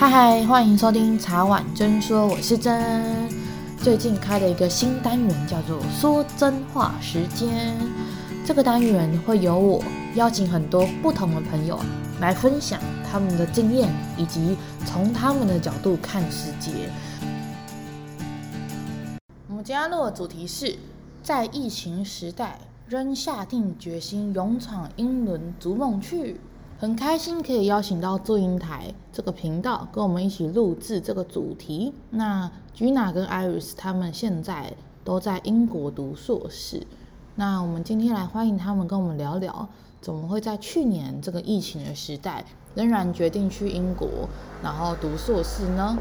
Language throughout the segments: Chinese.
嗨嗨，欢迎收听茶碗真说，我是真。最近开了一个新单元，叫做“说真话时间”。这个单元会由我邀请很多不同的朋友来分享他们的经验，以及从他们的角度看世界。我们今天录的主题是在疫情时代仍下定决心勇闯英伦逐梦去。很开心可以邀请到祝英台这个频道跟我们一起录制这个主题。那 Gina 跟 Iris 他们现在都在英国读硕士。那我们今天来欢迎他们跟我们聊聊，怎么会在去年这个疫情的时代，仍然决定去英国然后读硕士呢？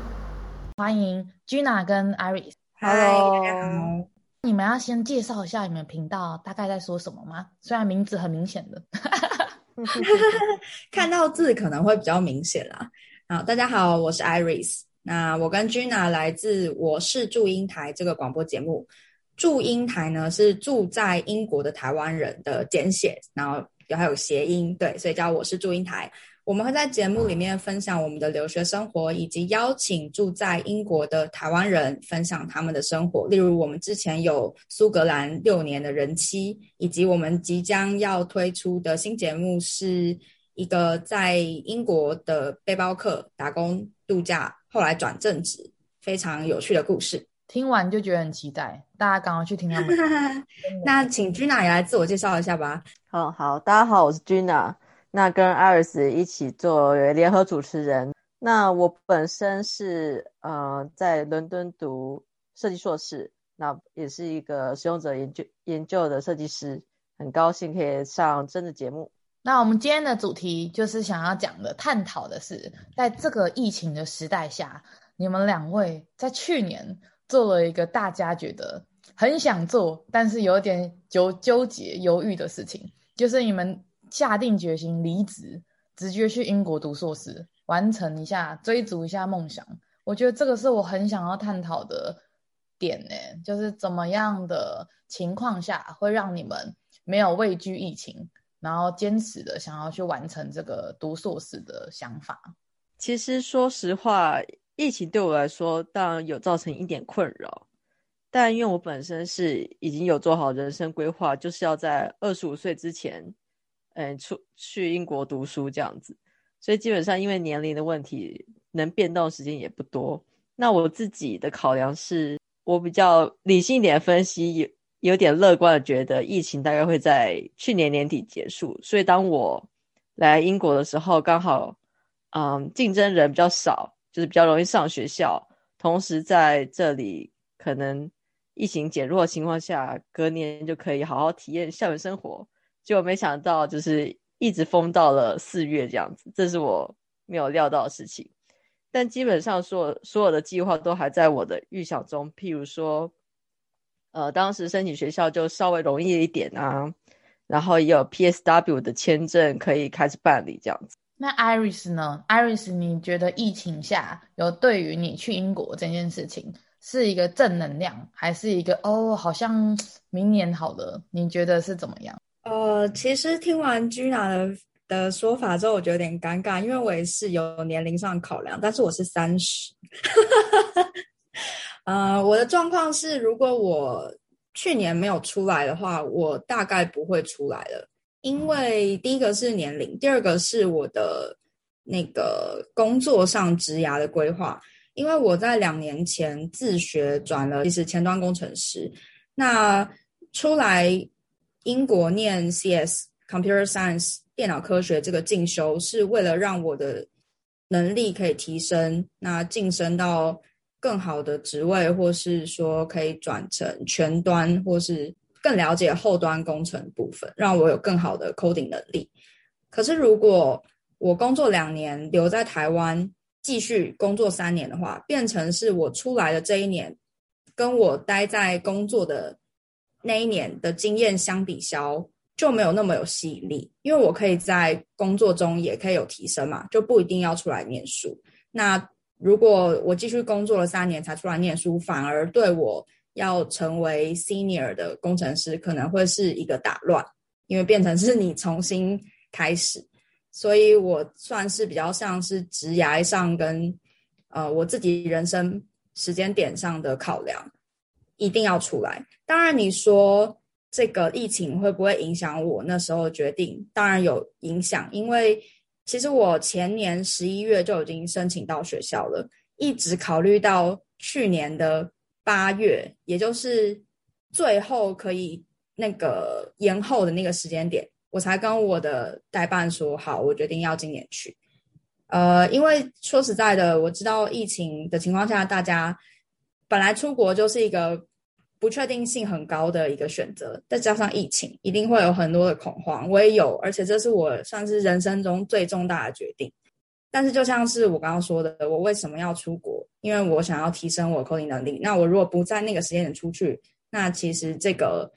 欢迎 Gina 跟 Iris。Hello，你们要先介绍一下你们频道大概在说什么吗？虽然名字很明显的。看到字可能会比较明显啦。好，大家好，我是 Iris。那我跟 Gina 来自我是祝英台这个广播节目。祝英台呢是住在英国的台湾人的简写，然后还有谐音，对，所以叫我是祝英台。我们会在节目里面分享我们的留学生活，以及邀请住在英国的台湾人分享他们的生活。例如，我们之前有苏格兰六年的人妻，以及我们即将要推出的新节目，是一个在英国的背包客打工度假，后来转正职，非常有趣的故事。听完就觉得很期待，大家赶快去听他们。那请 Gina 也来自我介绍一下吧。好好，大家好，我是 Gina。那跟 Iris 一起做联合主持人。那我本身是呃在伦敦读设计硕士，那也是一个使用者研究研究的设计师。很高兴可以上真的节目。那我们今天的主题就是想要讲的、探讨的是，在这个疫情的时代下，你们两位在去年做了一个大家觉得很想做，但是有点纠纠结、犹豫的事情，就是你们。下定决心离职，直接去英国读硕士，完成一下，追逐一下梦想。我觉得这个是我很想要探讨的点呢，就是怎么样的情况下会让你们没有畏惧疫情，然后坚持的想要去完成这个读硕士的想法。其实说实话，疫情对我来说当然有造成一点困扰，但因为我本身是已经有做好人生规划，就是要在二十五岁之前。嗯，出去英国读书这样子，所以基本上因为年龄的问题，能变动时间也不多。那我自己的考量是，我比较理性一点分析，有有点乐观的觉得疫情大概会在去年年底结束。所以当我来英国的时候，刚好，嗯，竞争人比较少，就是比较容易上学校，同时在这里可能疫情减弱的情况下，隔年就可以好好体验校园生活。就没想到，就是一直封到了四月这样子，这是我没有料到的事情。但基本上所有所有的计划都还在我的预想中。譬如说，呃，当时申请学校就稍微容易一点啊，然后也有 PSW 的签证可以开始办理这样子。那 Iris 呢？Iris，你觉得疫情下有对于你去英国这件事情是一个正能量，还是一个哦，好像明年好了？你觉得是怎么样？呃，其实听完 Gina 的的说法之后，我觉得有点尴尬，因为我也是有年龄上考量，但是我是三十。呃，我的状况是，如果我去年没有出来的话，我大概不会出来了，因为第一个是年龄，第二个是我的那个工作上职涯的规划，因为我在两年前自学转了，其实前端工程师，那出来。英国念 CS Computer Science 电脑科学这个进修是为了让我的能力可以提升，那晋升到更好的职位，或是说可以转成全端，或是更了解后端工程部分，让我有更好的 coding 能力。可是如果我工作两年留在台湾继续工作三年的话，变成是我出来的这一年跟我待在工作的。那一年的经验相抵消就没有那么有吸引力，因为我可以在工作中也可以有提升嘛，就不一定要出来念书。那如果我继续工作了三年才出来念书，反而对我要成为 senior 的工程师可能会是一个打乱，因为变成是你重新开始。所以我算是比较像是职涯上跟呃我自己人生时间点上的考量，一定要出来。当然，你说这个疫情会不会影响我那时候决定？当然有影响，因为其实我前年十一月就已经申请到学校了，一直考虑到去年的八月，也就是最后可以那个延后的那个时间点，我才跟我的代办说好，我决定要今年去。呃，因为说实在的，我知道疫情的情况下，大家本来出国就是一个不确定性很高的一个选择，再加上疫情，一定会有很多的恐慌。我也有，而且这是我算是人生中最重大的决定。但是就像是我刚刚说的，我为什么要出国？因为我想要提升我的 coding 能力。那我如果不在那个时间点出去，那其实这个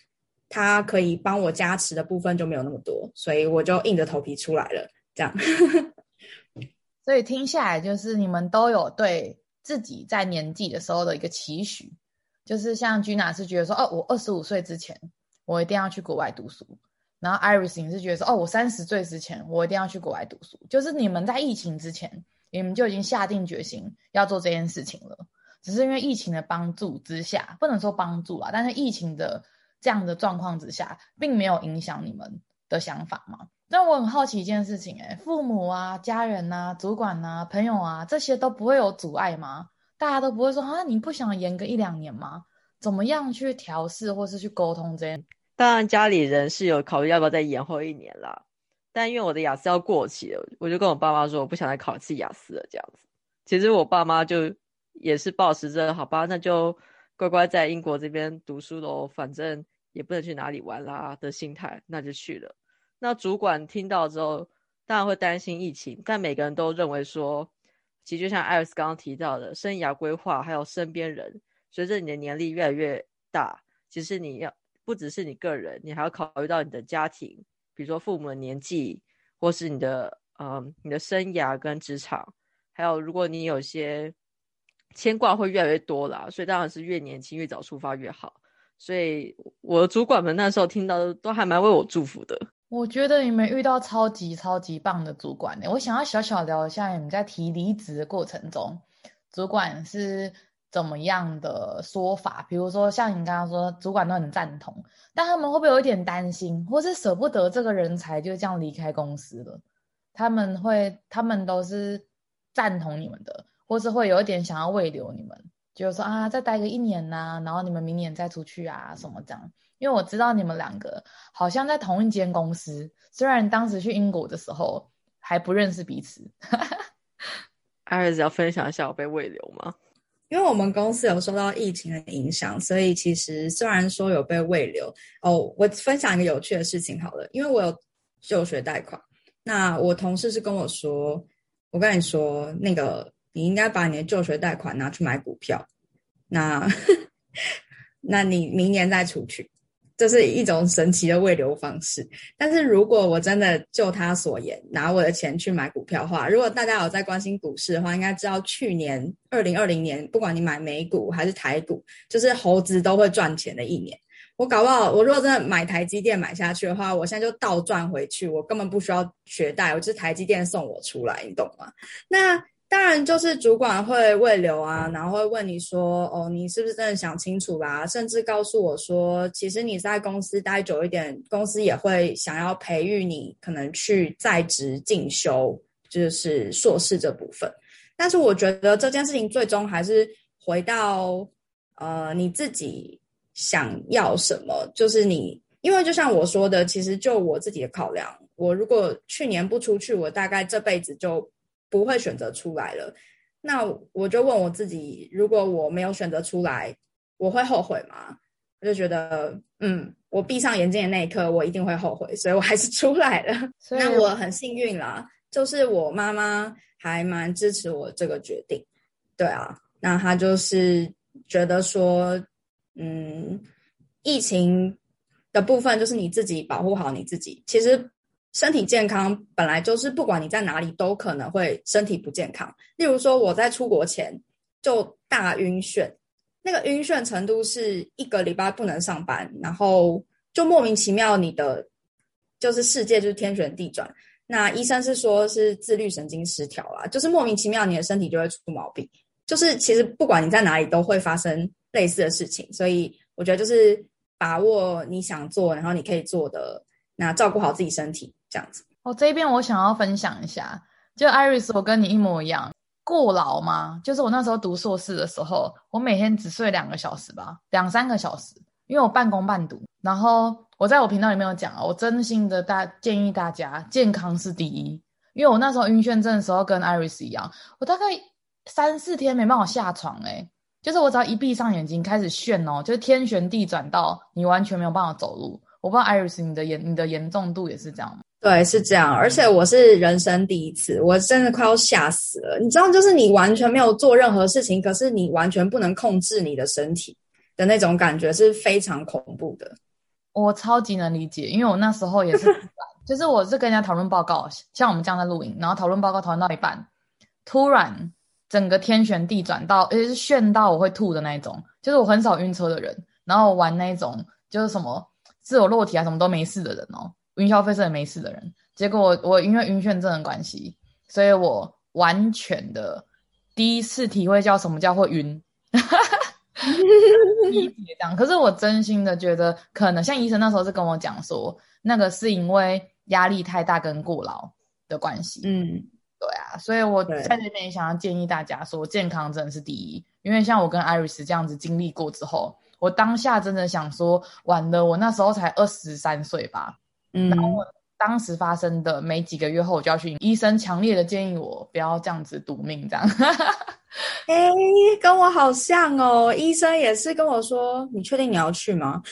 它可以帮我加持的部分就没有那么多，所以我就硬着头皮出来了，这样。所以听下来，就是你们都有对自己在年纪的时候的一个期许，就是像 Gina 是觉得说，哦，我二十五岁之前，我一定要去国外读书；然后 Iris 是觉得说，哦，我三十岁之前，我一定要去国外读书。就是你们在疫情之前，你们就已经下定决心要做这件事情了，只是因为疫情的帮助之下，不能说帮助啊，但是疫情的这样的状况之下，并没有影响你们的想法嘛？那我很好奇一件事情，哎，父母啊、家人啊、主管啊、朋友啊，这些都不会有阻碍吗？大家都不会说啊，你不想延个一两年吗？怎么样去调试或是去沟通这些？当然，家里人是有考虑要不要再延后一年啦。但因为我的雅思要过期了，我就跟我爸妈说，我不想再考一次雅思了。这样子，其实我爸妈就也是抱持着好吧，那就乖乖在英国这边读书喽，反正也不能去哪里玩啦的心态，那就去了。那主管听到之后，当然会担心疫情，但每个人都认为说，其实就像艾瑞斯刚刚提到的，生涯规划还有身边人，随着你的年龄越来越大，其实你要不只是你个人，你还要考虑到你的家庭，比如说父母的年纪，或是你的嗯你的生涯跟职场，还有如果你有些牵挂会越来越多啦，所以当然是越年轻越早出发越好。所以我的主管们那时候听到都还蛮为我祝福的。我觉得你们遇到超级超级棒的主管呢。我想要小小聊一下你们在提离职的过程中，主管是怎么样的说法？比如说像你刚刚说，主管都很赞同，但他们会不会有一点担心，或是舍不得这个人才就这样离开公司了？他们会，他们都是赞同你们的，或是会有一点想要慰留你们，就是说啊，再待个一年呐、啊，然后你们明年再出去啊，什么这样。因为我知道你们两个好像在同一间公司，虽然当时去英国的时候还不认识彼此。艾瑞斯要分享一下我被喂流吗？因为我们公司有受到疫情的影响，所以其实虽然说有被慰留哦，我分享一个有趣的事情好了，因为我有就学贷款，那我同事是跟我说，我跟你说，那个你应该把你的就学贷款拿去买股票，那那你明年再出去。这是一种神奇的未留方式，但是如果我真的就他所言，拿我的钱去买股票的话，如果大家有在关心股市的话，应该知道去年二零二零年，不管你买美股还是台股，就是猴子都会赚钱的一年。我搞不好，我如果真的买台积电买下去的话，我现在就倒赚回去，我根本不需要学贷，我就是台积电送我出来，你懂吗？那。当然，就是主管会慰留啊，然后会问你说：“哦，你是不是真的想清楚啦？”甚至告诉我说：“其实你在公司待久一点，公司也会想要培育你，可能去在职进修，就是硕士这部分。”但是我觉得这件事情最终还是回到呃你自己想要什么，就是你，因为就像我说的，其实就我自己的考量，我如果去年不出去，我大概这辈子就。不会选择出来了，那我就问我自己：如果我没有选择出来，我会后悔吗？我就觉得，嗯，我闭上眼睛的那一刻，我一定会后悔，所以我还是出来了。那我很幸运啦，就是我妈妈还蛮支持我这个决定。对啊，那她就是觉得说，嗯，疫情的部分就是你自己保护好你自己，其实。身体健康本来就是不管你在哪里都可能会身体不健康。例如说我在出国前就大晕眩，那个晕眩程度是一个礼拜不能上班，然后就莫名其妙你的就是世界就是天旋地转，那医生是说是自律神经失调啦，就是莫名其妙你的身体就会出毛病，就是其实不管你在哪里都会发生类似的事情，所以我觉得就是把握你想做，然后你可以做的，那照顾好自己身体。这样子。哦，这一边我想要分享一下，就 Iris，我跟你一模一样。过劳吗？就是我那时候读硕士的时候，我每天只睡两个小时吧，两三个小时，因为我半工半读。然后我在我频道里面有讲啊，我真心的大建议大家，健康是第一。因为我那时候晕眩症的时候跟 Iris 一样，我大概三四天没办法下床，诶就是我只要一闭上眼睛开始眩哦，就是天旋地转到你完全没有办法走路。我不知道 Iris 你的严你的严重度也是这样吗？对，是这样，而且我是人生第一次，我真的快要吓死了。你知道，就是你完全没有做任何事情，可是你完全不能控制你的身体的那种感觉，是非常恐怖的。我超级能理解，因为我那时候也是，就是我是跟人家讨论报告，像我们这样在录影，然后讨论报告讨论到一半，突然整个天旋地转到，而且是眩到我会吐的那一种，就是我很少晕车的人，然后玩那一种就是什么自由落体啊什么都没事的人哦。云霄飞车也没事的人，结果我我因为晕眩症的关系，所以我完全的第一次体会叫什么叫会晕，理解这样。可是我真心的觉得，可能像医生那时候是跟我讲说，那个是因为压力太大跟过劳的关系。嗯，对啊，所以我在这边也想要建议大家说，健康真的是第一。因为像我跟 Iris 这样子经历过之后，我当下真的想说，完了，我那时候才二十三岁吧。嗯，然后我当时发生的没几个月后，我就要去医生强烈的建议我不要这样子赌命，这样。哎、欸，跟我好像哦，医生也是跟我说，你确定你要去吗？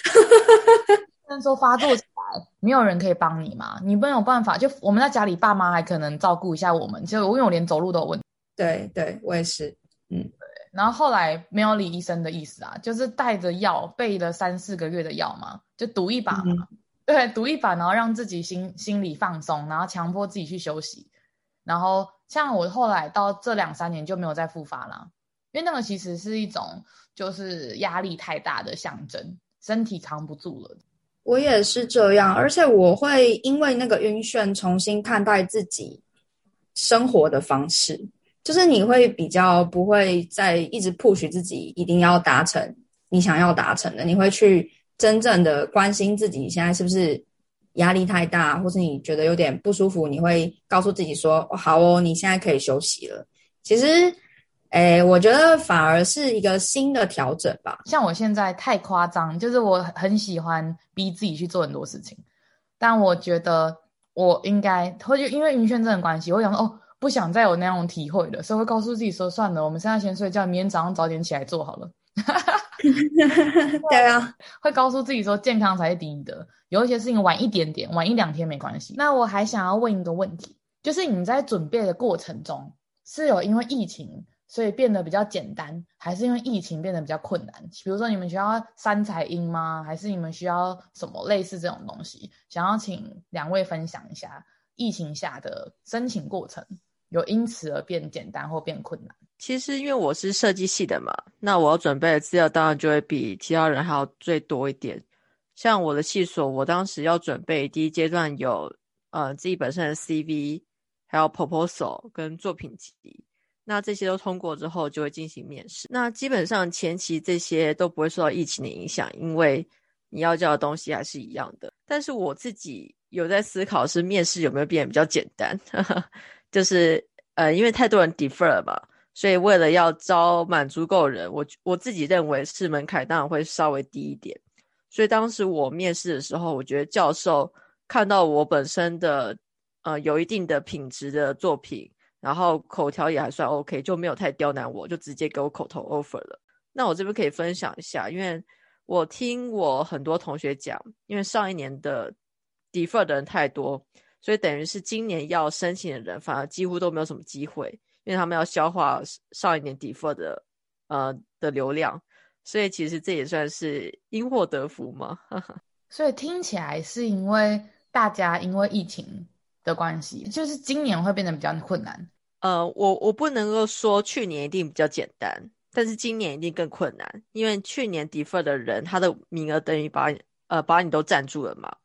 医生说发作起来，没有人可以帮你嘛，你没有办法，就我们在家里，爸妈还可能照顾一下我们，就因为我连走路都有问题。对对，我也是，嗯，对。然后后来没有理医生的意思啊，就是带着药备了三四个月的药嘛，就赌一把嘛。嗯对，赌一把，然后让自己心心里放松，然后强迫自己去休息。然后像我后来到这两三年就没有再复发了，因为那个其实是一种就是压力太大的象征，身体扛不住了。我也是这样，而且我会因为那个晕眩重新看待自己生活的方式，就是你会比较不会再一直 push 自己一定要达成你想要达成的，你会去。真正的关心自己现在是不是压力太大，或是你觉得有点不舒服，你会告诉自己说：“哦，好哦，你现在可以休息了。”其实，诶，我觉得反而是一个新的调整吧。像我现在太夸张，就是我很喜欢逼自己去做很多事情，但我觉得我应该，或者因为晕眩症的关系，我想说哦，不想再有那种体会了，所以会告诉自己说：“算了，我们现在先睡觉，明天早上早点起来做好了。” 对啊，会告诉自己说健康才是第一的，有一些事情晚一点点，晚一两天没关系。那我还想要问一个问题，就是你在准备的过程中，是有因为疫情所以变得比较简单，还是因为疫情变得比较困难？比如说你们需要三采阴吗？还是你们需要什么类似这种东西？想要请两位分享一下疫情下的申请过程，有因此而变简单或变困难？其实，因为我是设计系的嘛，那我要准备的资料当然就会比其他人还要最多一点。像我的系所，我当时要准备第一阶段有呃自己本身的 CV，还有 proposal 跟作品集。那这些都通过之后，就会进行面试。那基本上前期这些都不会受到疫情的影响，因为你要交的东西还是一样的。但是我自己有在思考，是面试有没有变得比较简单？就是呃，因为太多人 defer 了嘛。所以为了要招满足够人，我我自己认为是门槛当然会稍微低一点。所以当时我面试的时候，我觉得教授看到我本身的呃有一定的品质的作品，然后口条也还算 OK，就没有太刁难我，就直接给我口头 offer 了。那我这边可以分享一下，因为我听我很多同学讲，因为上一年的 defer 的人太多，所以等于是今年要申请的人反而几乎都没有什么机会。因为他们要消化上一年 defer 的呃的流量，所以其实这也算是因祸得福嘛。所以听起来是因为大家因为疫情的关系，就是今年会变得比较困难。呃，我我不能够说去年一定比较简单，但是今年一定更困难，因为去年 defer 的人他的名额等于把呃把你都占住了嘛。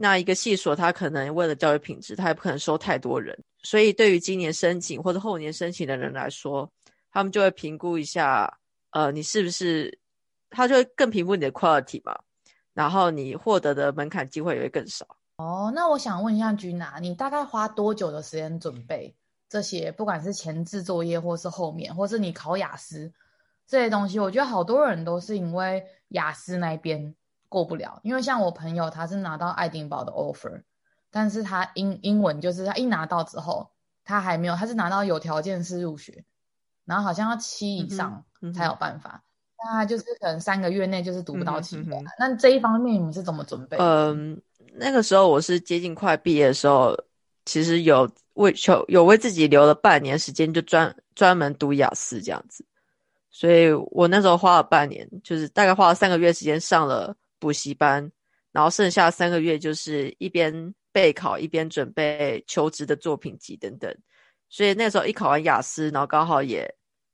那一个系所，他可能为了教育品质，他也不可能收太多人，所以对于今年申请或者后年申请的人来说，他们就会评估一下，呃，你是不是，他就会更评估你的 quality 嘛，然后你获得的门槛机会也会更少。哦，那我想问一下君娜，你大概花多久的时间准备这些，不管是前置作业，或是后面，或是你考雅思这些东西？我觉得好多人都是因为雅思那边过不了，因为像我朋友，他是拿到爱丁堡的 offer，但是他英英文就是他一拿到之后，他还没有，他是拿到有条件式入学，然后好像要七以上才有办法，那、就是可能三个月内就是读不到七分。嗯嗯、那这一方面你们是怎么准备？嗯，那个时候我是接近快毕业的时候，其实有为求有为自己留了半年时间，就专专门读雅思这样子，所以我那时候花了半年，就是大概花了三个月时间上了。补习班，然后剩下三个月就是一边备考一边准备求职的作品集等等，所以那时候一考完雅思，然后刚好也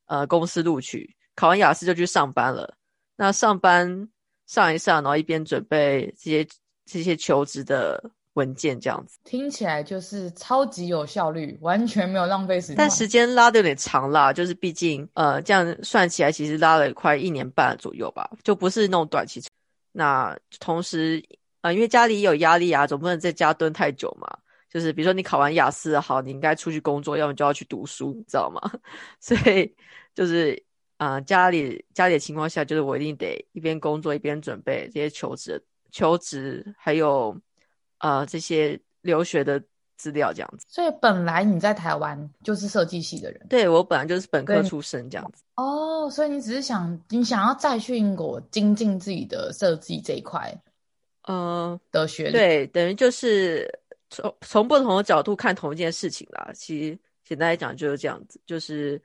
呃公司录取，考完雅思就去上班了。那上班上一上，然后一边准备这些这些求职的文件，这样子听起来就是超级有效率，完全没有浪费时间。但时间拉的有点长啦，就是毕竟呃这样算起来，其实拉了快一年半左右吧，就不是那种短期。那同时，啊、因为家里有压力啊，总不能在家蹲太久嘛。就是比如说你考完雅思好，你应该出去工作，要么就要去读书，你知道吗？所以就是啊、家里家里的情况下，就是我一定得一边工作一边准备这些求职、求职还有呃这些留学的资料这样子。所以本来你在台湾就是设计系的人，对，我本来就是本科出身这样子。哦，所以你只是想，你想要再去英国精进自己的设计这一块，呃的学历，对，等于就是从从不同的角度看同一件事情啦。其实简单来讲就是这样子，就是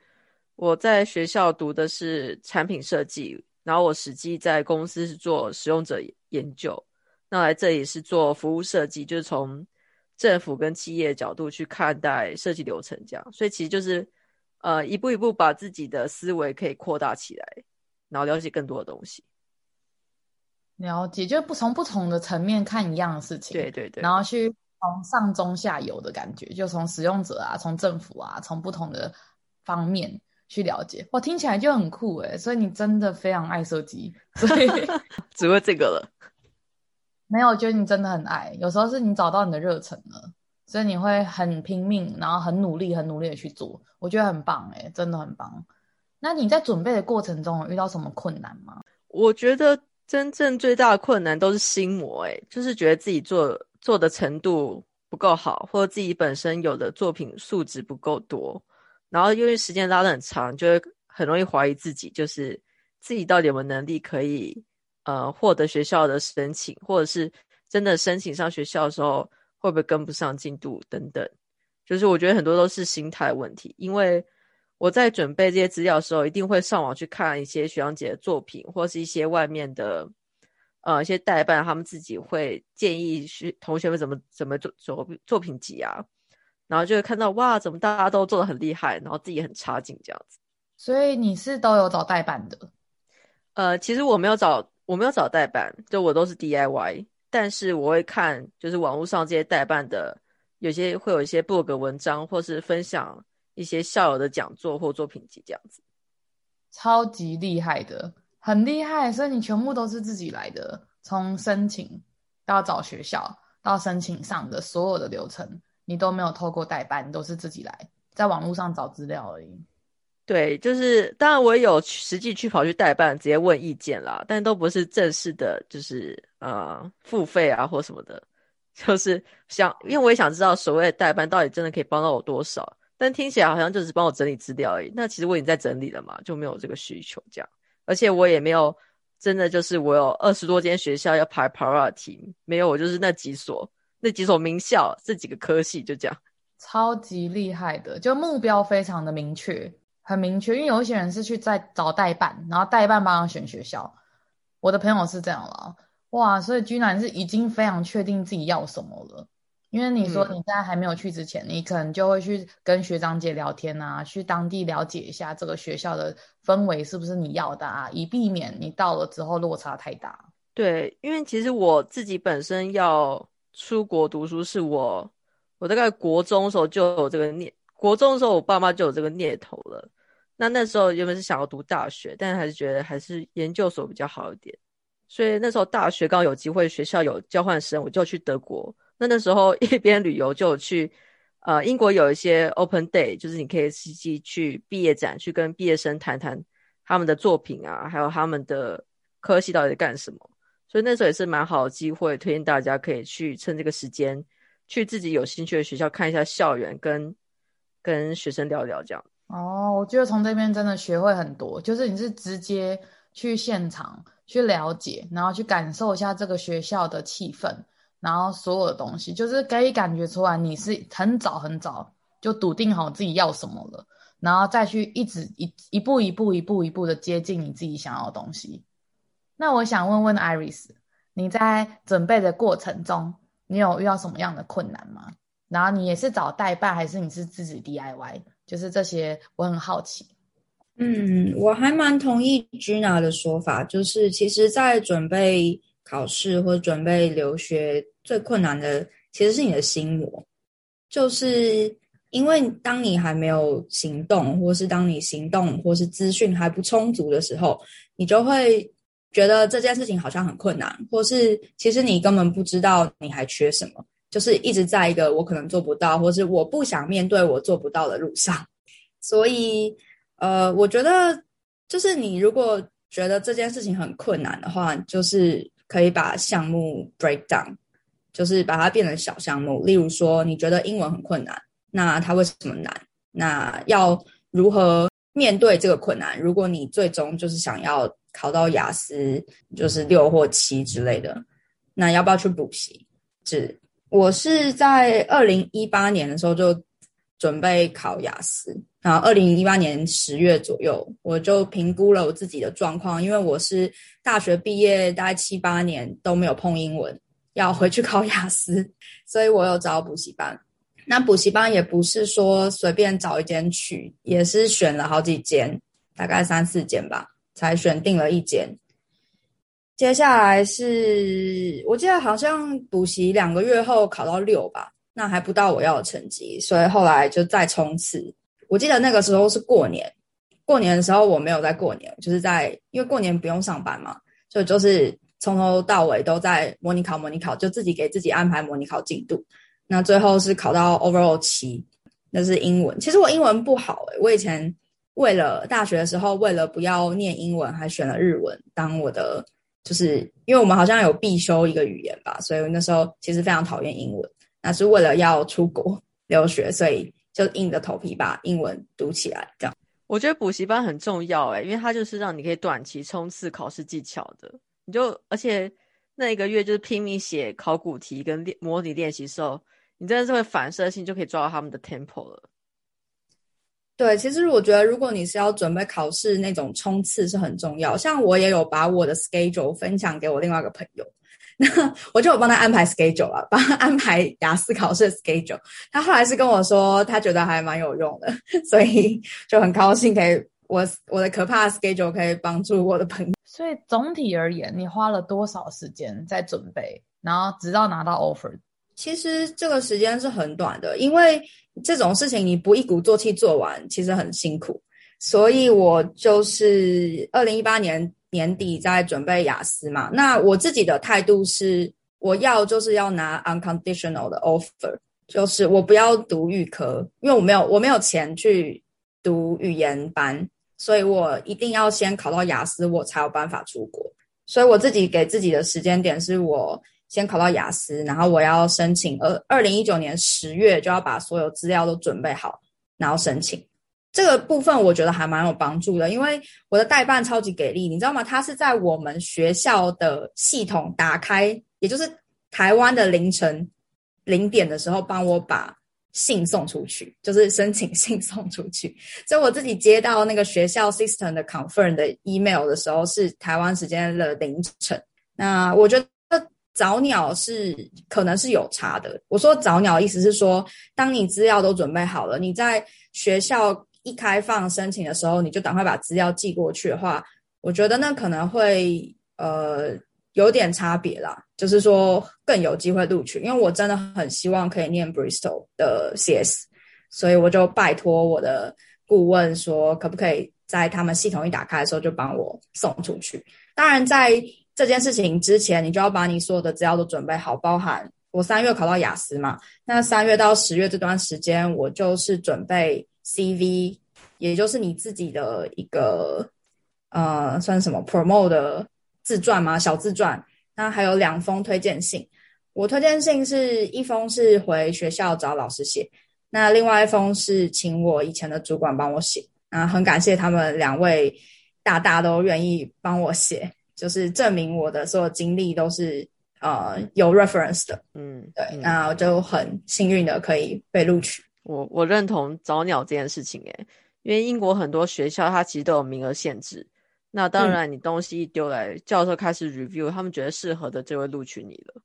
我在学校读的是产品设计，然后我实际在公司是做使用者研究，那来这里是做服务设计，就是从政府跟企业的角度去看待设计流程，这样，所以其实就是。呃，一步一步把自己的思维可以扩大起来，然后了解更多的东西。了解，就不从不同的层面看一样的事情。对对对。然后去从上中下游的感觉，就从使用者啊，从政府啊，从不同的方面去了解。哇，听起来就很酷诶。所以你真的非常爱设计，所以 只会这个了。没有，我觉得你真的很爱。有时候是你找到你的热忱了。所以你会很拼命，然后很努力、很努力的去做，我觉得很棒诶，真的很棒。那你在准备的过程中有遇到什么困难吗？我觉得真正最大的困难都是心魔，诶，就是觉得自己做做的程度不够好，或者自己本身有的作品素质不够多，然后因为时间拉得很长，就会很容易怀疑自己，就是自己到底有没有能力可以呃获得学校的申请，或者是真的申请上学校的时候。会不会跟不上进度等等，就是我觉得很多都是心态问题。因为我在准备这些资料的时候，一定会上网去看一些学长姐的作品，或是一些外面的呃一些代办，他们自己会建议学同学们怎么怎么做做作品集啊，然后就会看到哇，怎么大家都做的很厉害，然后自己很差劲这样子。所以你是都有找代办的？呃，其实我没有找，我没有找代办，就我都是 DIY。但是我会看，就是网络上这些代办的，有些会有一些 blog 文章，或是分享一些校友的讲座或作品集这样子，超级厉害的，很厉害。所以你全部都是自己来的，从申请到找学校到申请上的所有的流程，你都没有透过代办，都是自己来，在网络上找资料而已。对，就是当然我也有实际去跑去代办，直接问意见啦，但都不是正式的，就是呃付费啊或什么的，就是想，因为我也想知道所谓的代办到底真的可以帮到我多少，但听起来好像就是帮我整理资料而已。那其实我已经在整理了嘛，就没有这个需求这样，而且我也没有真的就是我有二十多间学校要排 priority，没有，我就是那几所那几所名校这几个科系就这样，超级厉害的，就目标非常的明确。很明确，因为有一些人是去在找代办，然后代办帮他选学校。我的朋友是这样了，哇，所以居然是已经非常确定自己要什么了。因为你说你在还没有去之前，嗯、你可能就会去跟学长姐聊天啊，去当地了解一下这个学校的氛围是不是你要的啊，以避免你到了之后落差太大。对，因为其实我自己本身要出国读书是我，我大概国中的时候就有这个念，国中的时候我爸妈就有这个念头了。那那时候原本是想要读大学，但还是觉得还是研究所比较好一点。所以那时候大学刚好有机会，学校有交换生，我就去德国。那那时候 一边旅游就去，呃，英国有一些 open day，就是你可以实际去毕业展，去跟毕业生谈谈他们的作品啊，还有他们的科系到底在干什么。所以那时候也是蛮好的机会，推荐大家可以去趁这个时间，去自己有兴趣的学校看一下校园，跟跟学生聊聊这样。哦，我觉得从这边真的学会很多，就是你是直接去现场去了解，然后去感受一下这个学校的气氛，然后所有的东西，就是可以感觉出来你是很早很早就笃定好自己要什么了，然后再去一直一一步一步一步一步的接近你自己想要的东西。那我想问问 Iris，你在准备的过程中，你有遇到什么样的困难吗？然后你也是找代办，还是你是自己 DIY？就是这些，我很好奇。嗯，我还蛮同意 Gina 的说法，就是其实，在准备考试或准备留学，最困难的其实是你的心魔，就是因为当你还没有行动，或是当你行动或是资讯还不充足的时候，你就会。觉得这件事情好像很困难，或是其实你根本不知道你还缺什么，就是一直在一个我可能做不到，或是我不想面对我做不到的路上。所以，呃，我觉得就是你如果觉得这件事情很困难的话，就是可以把项目 break down，就是把它变成小项目。例如说，你觉得英文很困难，那它为什么难？那要如何面对这个困难？如果你最终就是想要。考到雅思就是六或七之类的，那要不要去补习？是，我是在二零一八年的时候就准备考雅思，然后二零一八年十月左右，我就评估了我自己的状况，因为我是大学毕业大概七八年都没有碰英文，要回去考雅思，所以我有找补习班。那补习班也不是说随便找一间去，也是选了好几间，大概三四间吧。才选定了一间，接下来是我记得好像补习两个月后考到六吧，那还不到我要的成绩，所以后来就再冲刺。我记得那个时候是过年，过年的时候我没有在过年，就是在因为过年不用上班嘛，所以就是从头到尾都在模拟考，模拟考就自己给自己安排模拟考进度。那最后是考到 overall 七，那是英文。其实我英文不好诶，我以前。为了大学的时候，为了不要念英文，还选了日文当我的，就是因为我们好像有必修一个语言吧，所以那时候其实非常讨厌英文。那是为了要出国 留学，所以就硬着头皮把英文读起来。这样，我觉得补习班很重要诶，因为它就是让你可以短期冲刺考试技巧的。你就而且那一个月就是拼命写考古题跟练模拟练习的时候，你真的是会反射性就可以抓到他们的 tempo 了。对，其实我觉得，如果你是要准备考试，那种冲刺是很重要。像我也有把我的 schedule 分享给我另外一个朋友，那我就有帮他安排 schedule 了，帮他安排雅思考试的 schedule。他后来是跟我说，他觉得还蛮有用的，所以就很高兴可以我我的可怕 schedule 可以帮助我的朋友。所以总体而言，你花了多少时间在准备，然后直到拿到 offer？其实这个时间是很短的，因为这种事情你不一鼓作气做完，其实很辛苦。所以我就是二零一八年年底在准备雅思嘛。那我自己的态度是，我要就是要拿 unconditional 的 offer，就是我不要读预科，因为我没有我没有钱去读语言班，所以我一定要先考到雅思，我才有办法出国。所以我自己给自己的时间点是我。先考到雅思，然后我要申请，二，二零一九年十月就要把所有资料都准备好，然后申请。这个部分我觉得还蛮有帮助的，因为我的代办超级给力，你知道吗？他是在我们学校的系统打开，也就是台湾的凌晨零点的时候，帮我把信送出去，就是申请信送出去。所以我自己接到那个学校 system 的 confirm 的 email 的时候，是台湾时间的凌晨。那我觉得。早鸟是可能是有差的。我说早鸟意思是说，当你资料都准备好了，你在学校一开放申请的时候，你就赶快把资料寄过去的话，我觉得那可能会呃有点差别啦，就是说更有机会录取。因为我真的很希望可以念 Bristol 的 CS，所以我就拜托我的顾问说，可不可以在他们系统一打开的时候就帮我送出去。当然，在这件事情之前，你就要把你所有的资料都准备好，包含我三月考到雅思嘛，那三月到十月这段时间，我就是准备 CV，也就是你自己的一个呃，算什么 promo 的自传嘛？小自传。那还有两封推荐信，我推荐信是一封是回学校找老师写，那另外一封是请我以前的主管帮我写。啊，很感谢他们两位。大大都愿意帮我写，就是证明我的所有经历都是呃有 reference 的。嗯，对，嗯、那我就很幸运的可以被录取。我我认同早鸟这件事情，诶，因为英国很多学校它其实都有名额限制。那当然，你东西一丢来，嗯、教授开始 review，他们觉得适合的就会录取你了。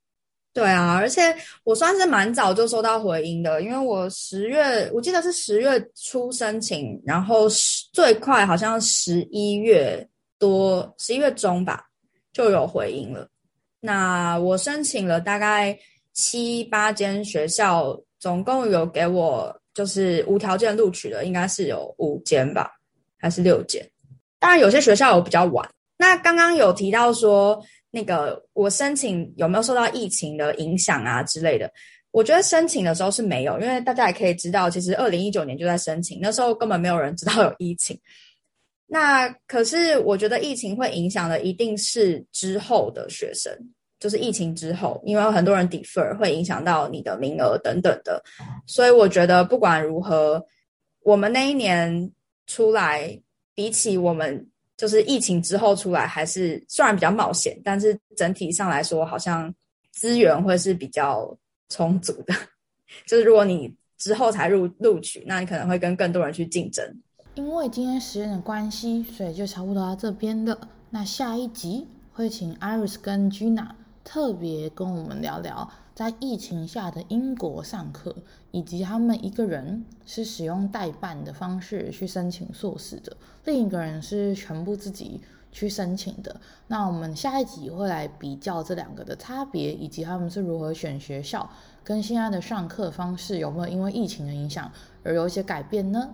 对啊，而且我算是蛮早就收到回音的，因为我十月，我记得是十月初申请，然后最快好像十一月多，十一月中吧就有回音了。那我申请了大概七八间学校，总共有给我就是无条件录取的，应该是有五间吧，还是六间？当然有些学校有比较晚。那刚刚有提到说。那个我申请有没有受到疫情的影响啊之类的？我觉得申请的时候是没有，因为大家也可以知道，其实二零一九年就在申请，那时候根本没有人知道有疫情。那可是我觉得疫情会影响的一定是之后的学生，就是疫情之后，因为很多人 defer 会影响到你的名额等等的。所以我觉得不管如何，我们那一年出来，比起我们。就是疫情之后出来，还是虽然比较冒险，但是整体上来说，好像资源会是比较充足的。就是如果你之后才入录取，那你可能会跟更多人去竞争。因为今天时间的关系，所以就差不多到这边了。那下一集会请 Iris 跟 Gina 特别跟我们聊聊。在疫情下的英国上课，以及他们一个人是使用代办的方式去申请硕士的，另一个人是全部自己去申请的。那我们下一集会来比较这两个的差别，以及他们是如何选学校，跟现在的上课方式有没有因为疫情的影响而有一些改变呢？